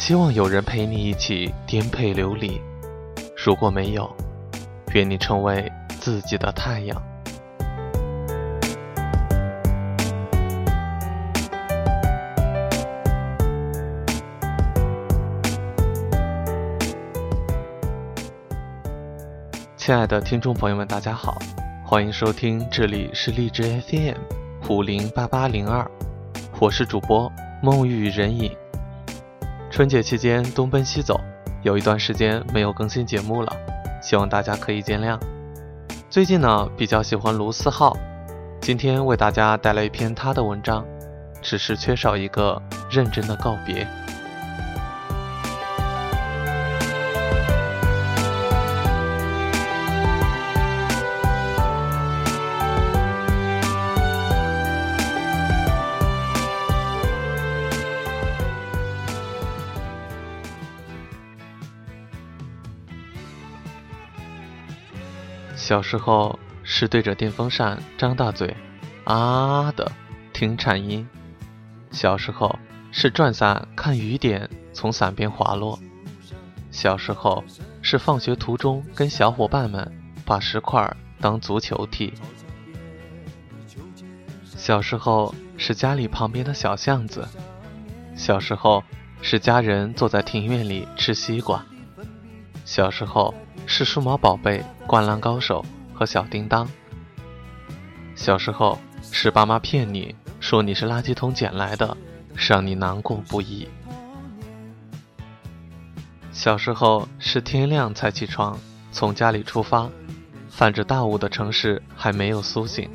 希望有人陪你一起颠沛流离。如果没有，愿你成为自己的太阳。亲爱的听众朋友们，大家好，欢迎收听，这里是荔枝 FM 五零八八零二，我是主播梦玉人影。春节期间东奔西走，有一段时间没有更新节目了，希望大家可以见谅。最近呢，比较喜欢卢思浩，今天为大家带来一篇他的文章，只是缺少一个认真的告别。小时候是对着电风扇张大嘴，啊的听颤音；小时候是转伞看雨点从伞边滑落；小时候是放学途中跟小伙伴们把石块当足球踢；小时候是家里旁边的小巷子；小时候是家人坐在庭院里吃西瓜；小时候。是数码宝贝、灌篮高手和小叮当。小时候是爸妈骗你说你是垃圾桶捡来的，让你难过不已。小时候是天亮才起床，从家里出发，泛着大雾的城市还没有苏醒，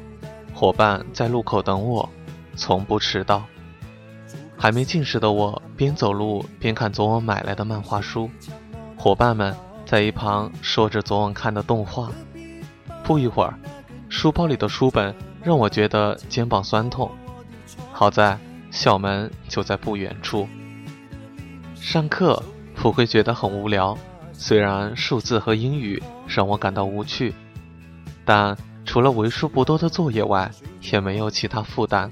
伙伴在路口等我，从不迟到。还没近视的我边走路边看昨晚买来的漫画书，伙伴们。在一旁说着昨晚看的动画，不一会儿，书包里的书本让我觉得肩膀酸痛。好在校门就在不远处。上课不会觉得很无聊，虽然数字和英语让我感到无趣，但除了为数不多的作业外，也没有其他负担。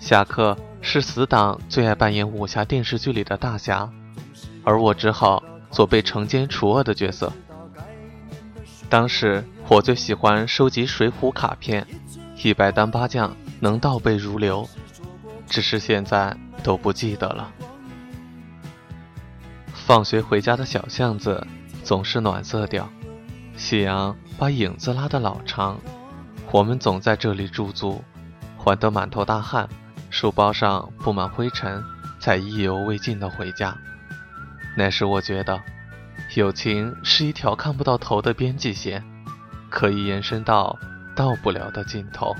下课是死党最爱扮演武侠电视剧里的大侠，而我只好。所被惩奸除恶的角色。当时我最喜欢收集水浒卡片，一百单八将能倒背如流，只是现在都不记得了。放学回家的小巷子总是暖色调，夕阳把影子拉得老长，我们总在这里驻足，缓得满头大汗，书包上布满灰尘，才意犹未尽的回家。那时我觉得，友情是一条看不到头的边际线，可以延伸到到不了的尽头。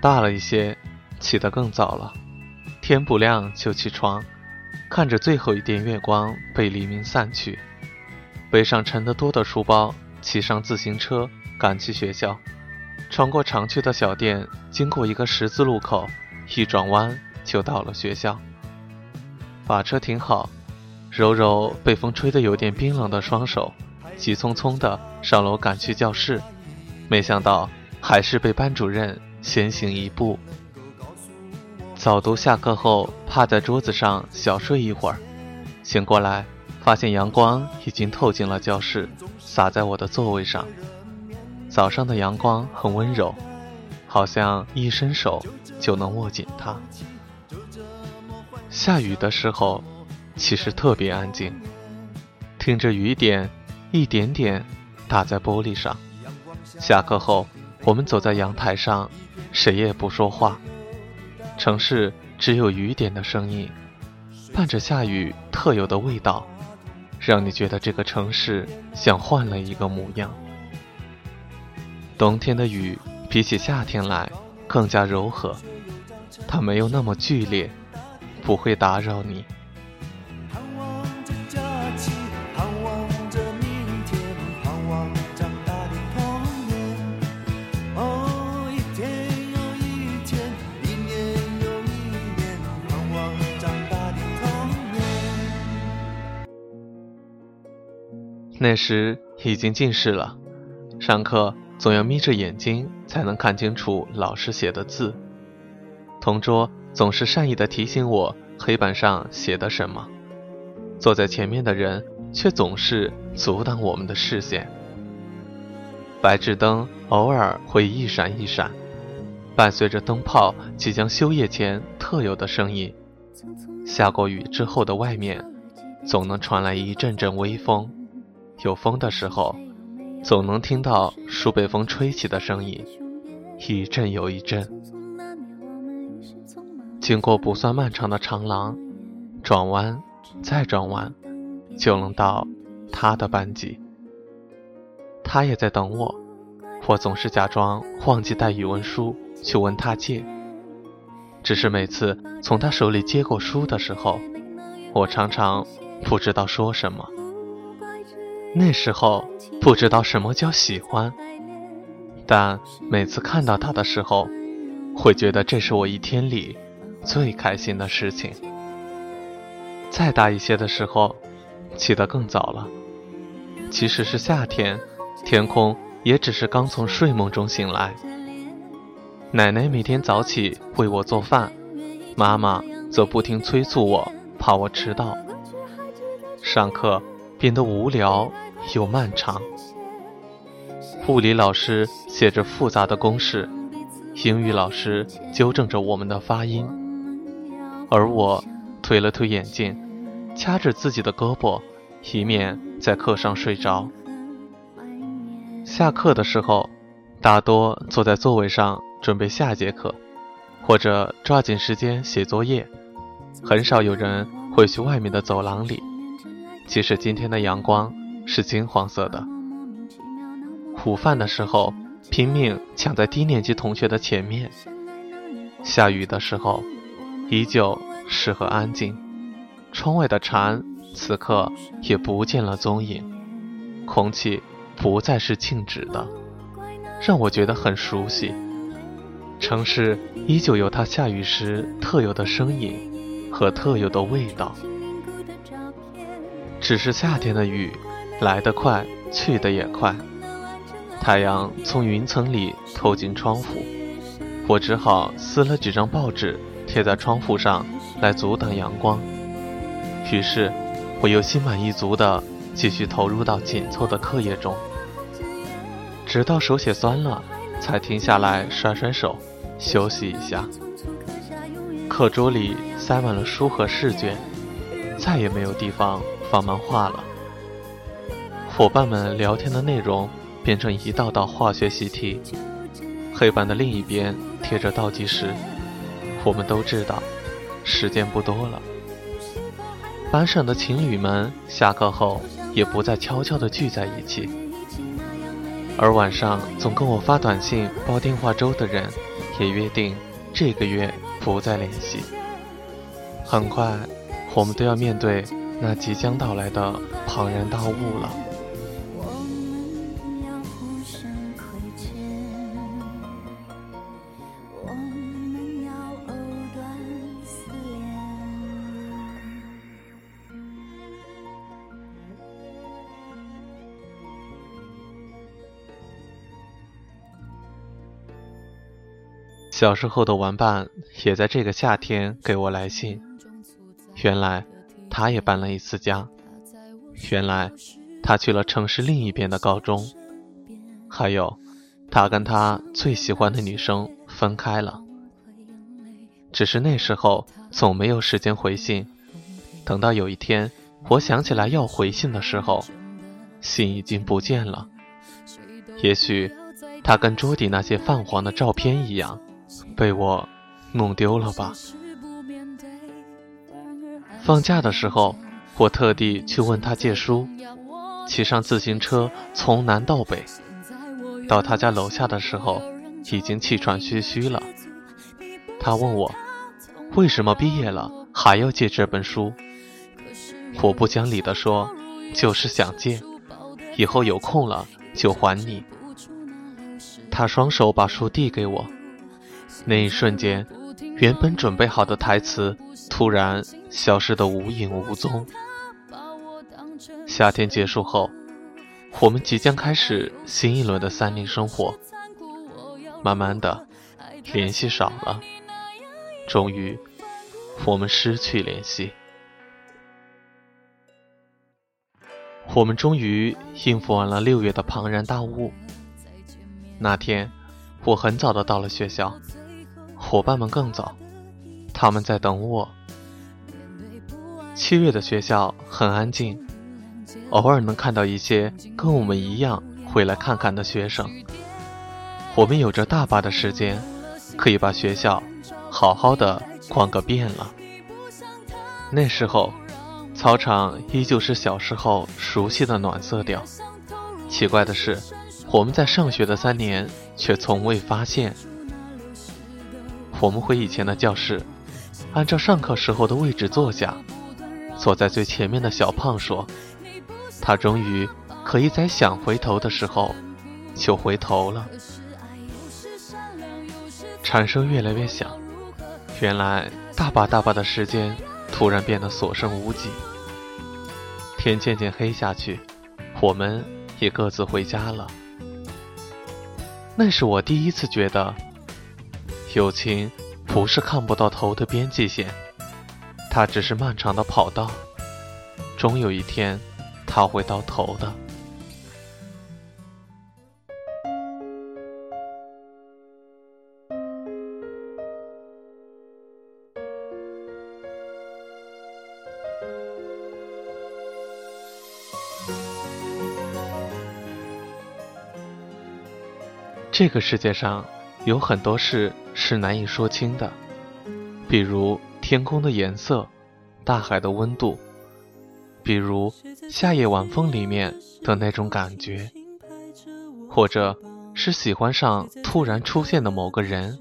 大了一些，起得更早了，天不亮就起床，看着最后一点月光被黎明散去，背上沉得多的书包，骑上自行车赶去学校，穿过常去的小店，经过一个十字路口，一转弯就到了学校。把车停好，揉揉被风吹得有点冰冷的双手，急匆匆地上楼赶去教室。没想到还是被班主任先行一步。早读下课后，趴在桌子上小睡一会儿，醒过来发现阳光已经透进了教室，洒在我的座位上。早上的阳光很温柔，好像一伸手就能握紧它。下雨的时候，其实特别安静，听着雨点一点点打在玻璃上。下课后，我们走在阳台上，谁也不说话。城市只有雨点的声音，伴着下雨特有的味道，让你觉得这个城市像换了一个模样。冬天的雨比起夏天来更加柔和，它没有那么剧烈。不会打扰你。那时已经近视了，上课总要眯着眼睛才能看清楚老师写的字。同桌。总是善意的提醒我黑板上写的什么，坐在前面的人却总是阻挡我们的视线。白炽灯偶尔会一闪一闪，伴随着灯泡即将休业前特有的声音。下过雨之后的外面，总能传来一阵阵微风。有风的时候，总能听到树被风吹起的声音，一阵又一阵。经过不算漫长的长廊，转弯再转弯，就能到他的班级。他也在等我，我总是假装忘记带语文书去问他借。只是每次从他手里接过书的时候，我常常不知道说什么。那时候不知道什么叫喜欢，但每次看到他的时候，会觉得这是我一天里。最开心的事情。再大一些的时候，起得更早了。即使是夏天，天空也只是刚从睡梦中醒来。奶奶每天早起为我做饭，妈妈则不停催促我，怕我迟到。上课变得无聊又漫长。物理老师写着复杂的公式，英语老师纠正着我们的发音。而我推了推眼镜，掐着自己的胳膊，以免在课上睡着。下课的时候，大多坐在座位上准备下节课，或者抓紧时间写作业。很少有人会去外面的走廊里，即使今天的阳光是金黄色的。午饭的时候，拼命抢在低年级同学的前面。下雨的时候。依旧适合安静，窗外的蝉此刻也不见了踪影，空气不再是静止的，让我觉得很熟悉。城市依旧有它下雨时特有的声音和特有的味道，只是夏天的雨来得快，去得也快。太阳从云层里透进窗户，我只好撕了几张报纸。贴在窗户上来阻挡阳光，于是我又心满意足地继续投入到紧凑的课业中，直到手写酸了，才停下来甩甩手，休息一下。课桌里塞满了书和试卷，再也没有地方放漫画了。伙伴们聊天的内容变成一道道化学习题，黑板的另一边贴着倒计时。我们都知道，时间不多了。班上的情侣们下课后也不再悄悄地聚在一起，而晚上总跟我发短信、煲电话粥的人，也约定这个月不再联系。很快，我们都要面对那即将到来的庞然大物了。小时候的玩伴也在这个夏天给我来信。原来他也搬了一次家。原来他去了城市另一边的高中。还有，他跟他最喜欢的女生分开了。只是那时候总没有时间回信。等到有一天我想起来要回信的时候，信已经不见了。也许他跟桌底那些泛黄的照片一样。被我弄丢了吧？放假的时候，我特地去问他借书，骑上自行车从南到北，到他家楼下的时候，已经气喘吁吁了。他问我，为什么毕业了还要借这本书？我不讲理地说，就是想借，以后有空了就还你。他双手把书递给我。那一瞬间，原本准备好的台词突然消失得无影无踪。夏天结束后，我们即将开始新一轮的三年生活。慢慢的，联系少了。终于，我们失去联系。我们终于应付完了六月的庞然大物。那天，我很早的到了学校，伙伴们更早，他们在等我。七月的学校很安静，偶尔能看到一些跟我们一样回来看看的学生。我们有着大把的时间，可以把学校好好的逛个遍了。那时候。操场依旧是小时候熟悉的暖色调。奇怪的是，我们在上学的三年却从未发现。我们回以前的教室，按照上课时候的位置坐下。坐在最前面的小胖说：“他终于可以在想回头的时候就回头了。”蝉声越来越响，原来大把大把的时间突然变得所剩无几。天渐渐黑下去，我们也各自回家了。那是我第一次觉得，友情不是看不到头的边际线，它只是漫长的跑道，终有一天，它会到头的。这个世界上有很多事是难以说清的，比如天空的颜色、大海的温度，比如夏夜晚风里面的那种感觉，或者是喜欢上突然出现的某个人，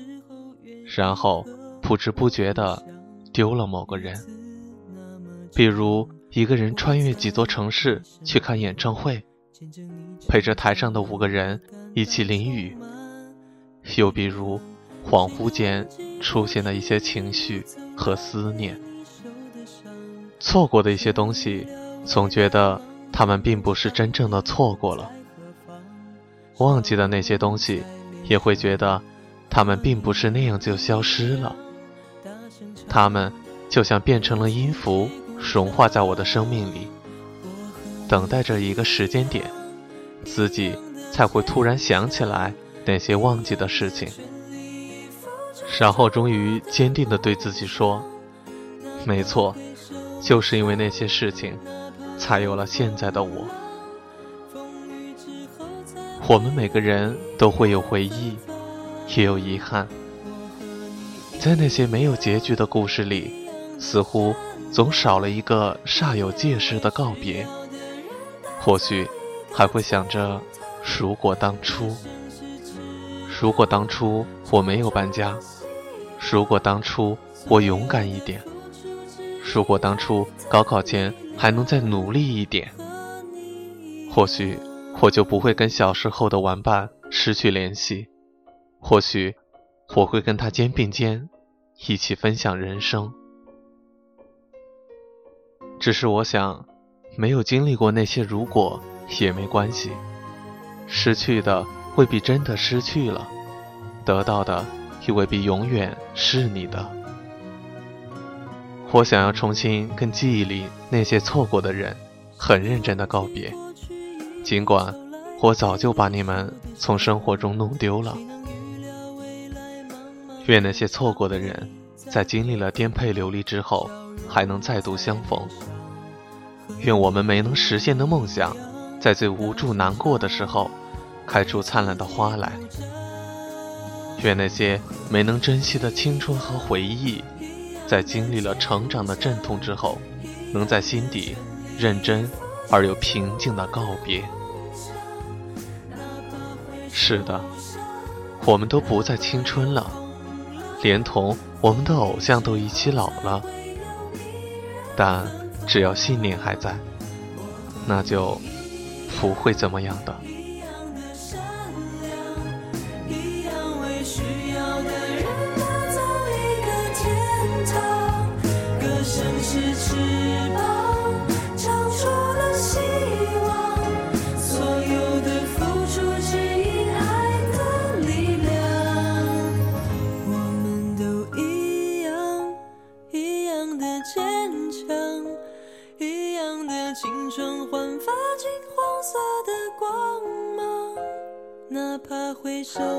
然后不知不觉的丢了某个人。比如一个人穿越几座城市去看演唱会，陪着台上的五个人一起淋雨。又比如，恍惚间出现的一些情绪和思念，错过的一些东西，总觉得他们并不是真正的错过了；忘记的那些东西，也会觉得他们并不是那样就消失了。他们就像变成了音符，融化在我的生命里，等待着一个时间点，自己才会突然想起来。那些忘记的事情，然后终于坚定地对自己说：“没错，就是因为那些事情，才有了现在的我。”我们每个人都会有回忆，也有遗憾，在那些没有结局的故事里，似乎总少了一个煞有介事的告别。或许还会想着，如果当初。如果当初我没有搬家，如果当初我勇敢一点，如果当初高考前还能再努力一点，或许我就不会跟小时候的玩伴失去联系，或许我会跟他肩并肩，一起分享人生。只是我想，没有经历过那些如果也没关系，失去的。未必真的失去了，得到的也未必永远是你的。我想要重新跟记忆里那些错过的人很认真的告别，尽管我早就把你们从生活中弄丢了。愿那些错过的人在经历了颠沛流离之后还能再度相逢。愿我们没能实现的梦想，在最无助难过的时候。开出灿烂的花来。愿那些没能珍惜的青春和回忆，在经历了成长的阵痛之后，能在心底认真而又平静的告别。是的，我们都不再青春了，连同我们的偶像都一起老了。但只要信念还在，那就不会怎么样的。怕会